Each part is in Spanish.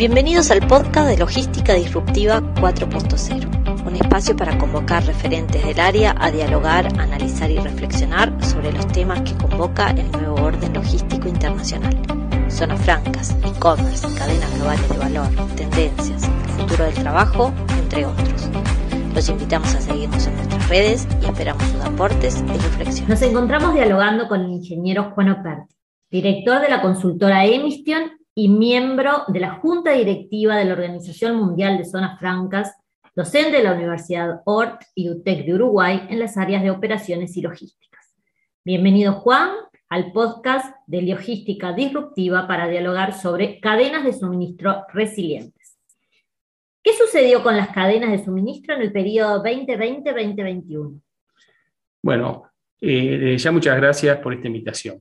Bienvenidos al podcast de Logística Disruptiva 4.0, un espacio para convocar referentes del área a dialogar, analizar y reflexionar sobre los temas que convoca el nuevo orden logístico internacional. Zonas francas, e-commerce, cadenas globales de valor, tendencias, el futuro del trabajo, entre otros. Los invitamos a seguirnos en nuestras redes y esperamos sus aportes y reflexiones. Nos encontramos dialogando con el ingeniero Juan Operti, director de la consultora Emission y miembro de la Junta Directiva de la Organización Mundial de Zonas Francas, docente de la Universidad ORT y UTEC de Uruguay en las áreas de operaciones y logísticas. Bienvenido Juan al podcast de Logística Disruptiva para dialogar sobre cadenas de suministro resilientes. ¿Qué sucedió con las cadenas de suministro en el periodo 2020-2021? Bueno, eh, ya muchas gracias por esta invitación.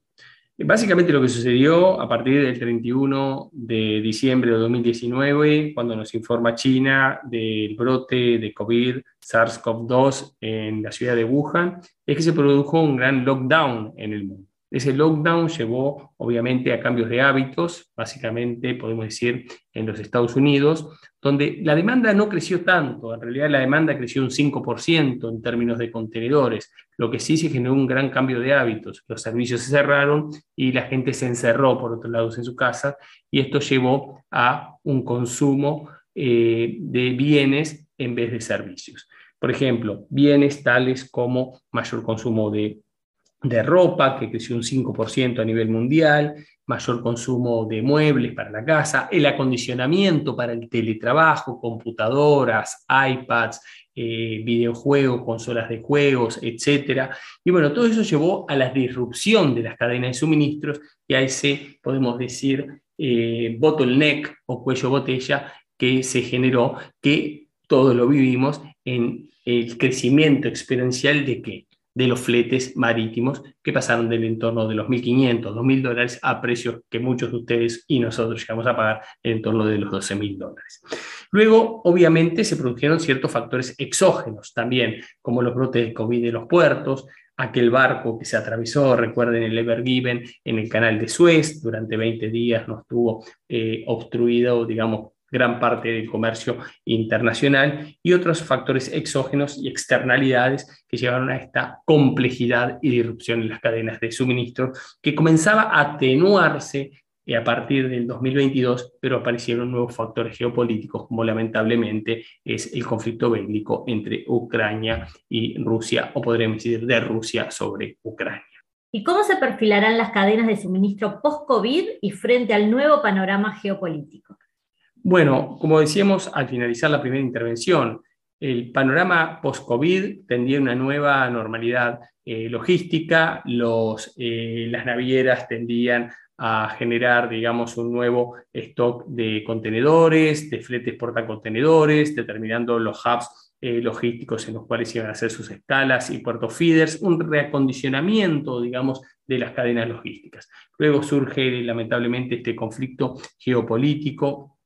Básicamente lo que sucedió a partir del 31 de diciembre de 2019, cuando nos informa China del brote de COVID SARS-CoV-2 en la ciudad de Wuhan, es que se produjo un gran lockdown en el mundo. Ese lockdown llevó obviamente a cambios de hábitos, básicamente podemos decir en los Estados Unidos, donde la demanda no creció tanto, en realidad la demanda creció un 5% en términos de contenedores, lo que sí se generó un gran cambio de hábitos, los servicios se cerraron y la gente se encerró por otros lados en su casa y esto llevó a un consumo eh, de bienes en vez de servicios. Por ejemplo, bienes tales como mayor consumo de de ropa, que creció un 5% a nivel mundial, mayor consumo de muebles para la casa, el acondicionamiento para el teletrabajo, computadoras, iPads, eh, videojuegos, consolas de juegos, etc. Y bueno, todo eso llevó a la disrupción de las cadenas de suministros y a ese, podemos decir, eh, bottleneck o cuello botella que se generó, que todos lo vivimos en el crecimiento exponencial de qué? De los fletes marítimos que pasaron del entorno de los 1.500, 2.000 dólares a precios que muchos de ustedes y nosotros llegamos a pagar en torno de los 12.000 dólares. Luego, obviamente, se produjeron ciertos factores exógenos también, como los brotes de COVID de los puertos, aquel barco que se atravesó, recuerden el Ever Given, en el canal de Suez, durante 20 días nos tuvo eh, obstruido, digamos, gran parte del comercio internacional y otros factores exógenos y externalidades que llevaron a esta complejidad y disrupción en las cadenas de suministro que comenzaba a atenuarse eh, a partir del 2022, pero aparecieron nuevos factores geopolíticos, como lamentablemente es el conflicto bélico entre Ucrania y Rusia, o podríamos decir de Rusia sobre Ucrania. ¿Y cómo se perfilarán las cadenas de suministro post-COVID y frente al nuevo panorama geopolítico? Bueno, como decíamos al finalizar la primera intervención, el panorama post-COVID tendría una nueva normalidad eh, logística, eh, las navieras tendrían a generar, digamos, un nuevo stock de contenedores, de fletes portacontenedores, determinando los hubs eh, logísticos en los cuales iban a hacer sus escalas y puertos feeders, un reacondicionamiento, digamos, de las cadenas logísticas. Luego surge, lamentablemente, este conflicto geopolítico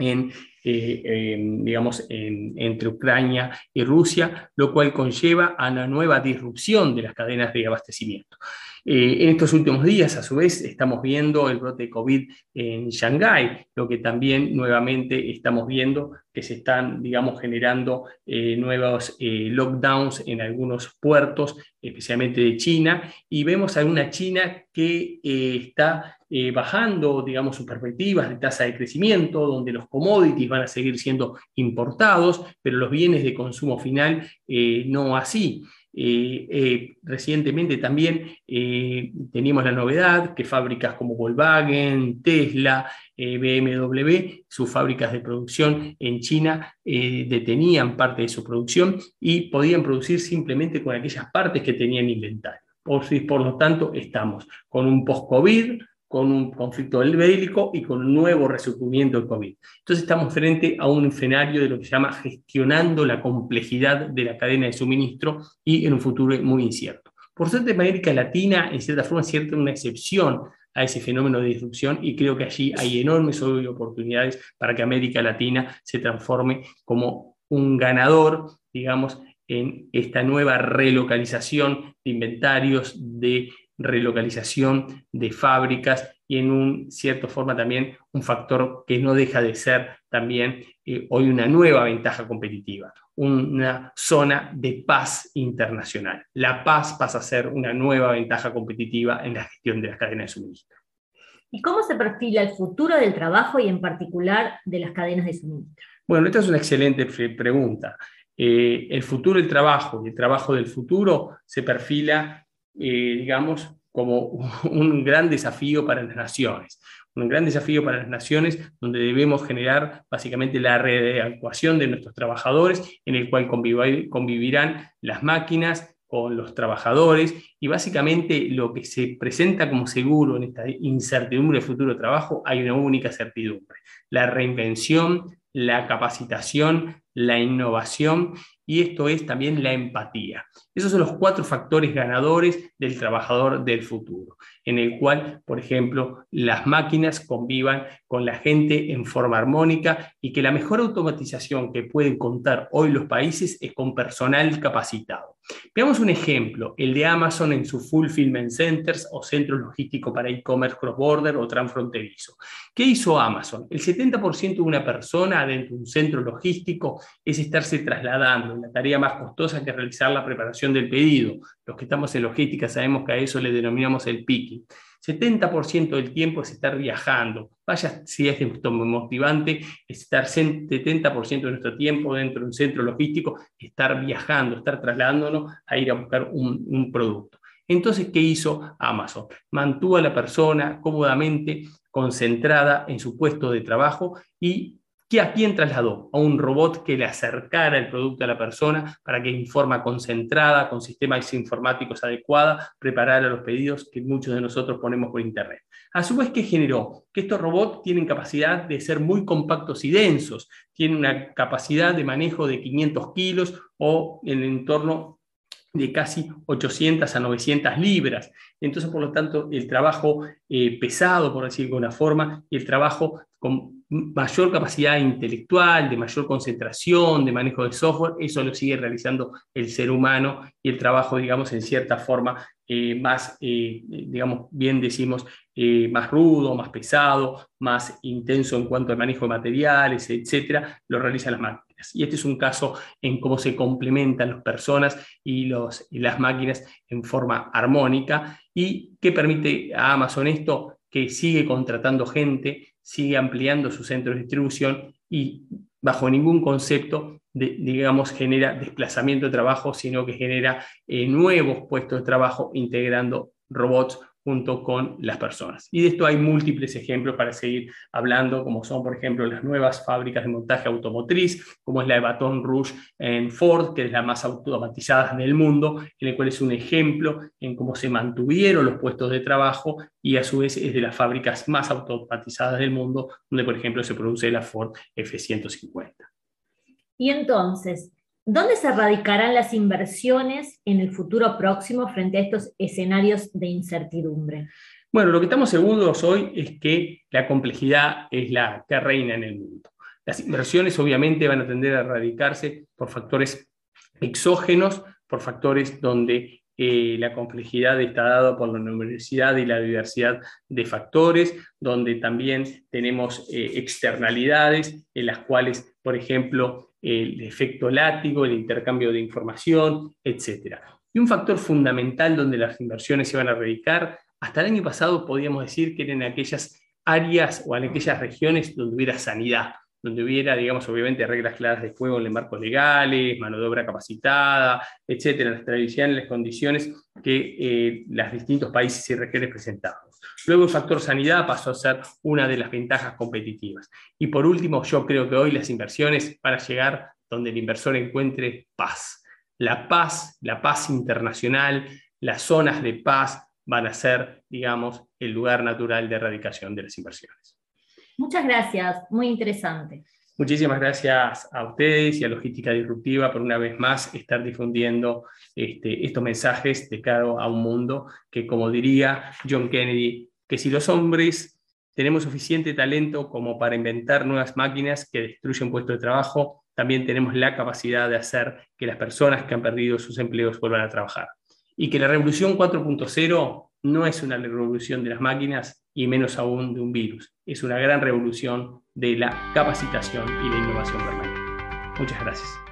en, eh, digamos, entre Ucrania y Rusia, lo cual conlleva a una nueva disrupción de las cadenas de abastecimiento. Eh, en estos últimos días, a su vez, estamos viendo el brote de COVID en Shanghái, lo que también nuevamente estamos viendo que se están, digamos, generando eh, nuevos lockdowns en algunos puertos, especialmente de China, y vemos a una China que está eh, bajando, digamos, sus perspectivas de tasa de crecimiento, donde los commodities van a seguir siendo importados, pero los bienes de consumo final eh, no así. Eh, recientemente también teníamos la novedad que fábricas como Volkswagen, Tesla, BMW, sus fábricas de producción en China detenían parte de su producción y podían producir simplemente con aquellas partes que tenían inventario. Por, por lo tanto, estamos con un post-COVID, con un conflicto bélico y con un nuevo resurgimiento del COVID. Entonces estamos frente a un escenario de lo que se llama gestionando la complejidad de la cadena de suministro y en un futuro muy incierto. Por suerte, América Latina, en cierta forma, es cierta una excepción a ese fenómeno de disrupción y creo que allí hay enormes oportunidades para que América Latina se transforme como un ganador, digamos, en esta nueva relocalización de inventarios, de relocalización de fábricas y en un cierta forma también un factor que no deja de ser también eh, hoy una nueva ventaja competitiva, una zona de paz internacional. La paz pasa a ser una nueva ventaja competitiva en la gestión de las cadenas de suministro. ¿Y cómo se perfila el futuro del trabajo y en particular de las cadenas de suministro? Bueno, esta es una excelente pregunta. Eh, el futuro del trabajo y el trabajo del futuro se perfila, eh, digamos, como un gran desafío para las naciones. Un gran desafío para las naciones donde debemos generar básicamente la readecuación de nuestros trabajadores, en el cual convivirán las máquinas con los trabajadores y básicamente lo que se presenta como seguro en esta incertidumbre de futuro trabajo hay una única certidumbre, la reinvención, la capacitación, la innovación y esto es también la empatía. Esos son los cuatro factores ganadores del trabajador del futuro, en el cual, por ejemplo, las máquinas convivan con la gente en forma armónica y que la mejor automatización que pueden contar hoy los países es con personal capacitado. Veamos un ejemplo, el de Amazon en su Fulfillment Centers o centros logísticos para e-commerce cross-border o transfronterizo. ¿Qué hizo Amazon? El 70% de una persona dentro de un centro logístico es estarse trasladando la tarea más costosa que realizar la preparación del pedido. Los que estamos en logística sabemos que a eso le denominamos el picking. 70% del tiempo es estar viajando. Vaya si es motivante, estar 70% de nuestro tiempo dentro de un centro logístico, estar viajando, estar trasladándonos a ir a buscar un, un producto. Entonces, ¿qué hizo Amazon? Mantuvo a la persona cómodamente concentrada en su puesto de trabajo y ¿Qué a quién trasladó? A un robot que le acercara el producto a la persona para que en forma concentrada, con sistemas informáticos adecuados, preparara los pedidos que muchos de nosotros ponemos por Internet. A su vez, ¿qué generó? Que estos robots tienen capacidad de ser muy compactos y densos, tienen una capacidad de manejo de 500 kilos o en el entorno de casi 800 a 900 libras. Entonces, por lo tanto, el trabajo eh, pesado, por decirlo de alguna forma, y el trabajo con mayor capacidad intelectual, de mayor concentración, de manejo de software, eso lo sigue realizando el ser humano y el trabajo, digamos, en cierta forma eh, más, eh, digamos, bien decimos, eh, más rudo, más pesado, más intenso en cuanto al manejo de materiales, etcétera, lo realizan las máquinas. Y este es un caso en cómo se complementan las personas y, los, y las máquinas en forma armónica y qué permite a Amazon esto, que sigue contratando gente, sigue ampliando su centro de distribución y bajo ningún concepto, digamos, genera desplazamiento de trabajo, sino que genera eh, nuevos puestos de trabajo integrando robots junto con las personas. Y de esto hay múltiples ejemplos para seguir hablando, como son, por ejemplo, las nuevas fábricas de montaje automotriz, como es la de Baton Rouge en Ford, que es la más automatizada del mundo, en el cual es un ejemplo en cómo se mantuvieron los puestos de trabajo y a su vez es de las fábricas más automatizadas del mundo, donde, por ejemplo, se produce la Ford F-150. Y entonces, ¿Dónde se radicarán las inversiones en el futuro próximo frente a estos escenarios de incertidumbre? Bueno, lo que estamos seguros hoy es que la complejidad es la que reina en el mundo. Las inversiones obviamente van a tender a radicarse por factores exógenos, por factores donde eh, la complejidad está dada por la numerosidad y la diversidad de factores, donde también tenemos eh, externalidades en las cuales, por ejemplo, el efecto látigo, el intercambio de información, etc. Y un factor fundamental donde las inversiones se van a radicar, hasta el año pasado podíamos decir que eran aquellas áreas o en aquellas regiones donde hubiera sanidad, donde hubiera, digamos, obviamente reglas claras de juego en marcos legales, mano de obra capacitada, etcétera, las tradicionales condiciones que eh, los distintos países y regiones presentaban. Luego el factor sanidad pasó a ser una de las ventajas competitivas. Y por último, yo creo que hoy las inversiones van a llegar donde el inversor encuentre paz. La paz, la paz internacional, las zonas de paz van a ser, digamos, el lugar natural de erradicación de las inversiones. Muchas gracias, muy interesante. Muchísimas gracias a ustedes y a Logística Disruptiva por una vez más estar difundiendo este, estos mensajes de cara a un mundo que, como diría John Kennedy, que si los hombres tenemos suficiente talento como para inventar nuevas máquinas que destruyen puestos de trabajo, también tenemos la capacidad de hacer que las personas que han perdido sus empleos vuelvan a trabajar. Y que la revolución 4.0 no es una revolución de las máquinas, y menos aún de un virus. Es una gran revolución de la capacitación y la innovación permanente. Muchas gracias.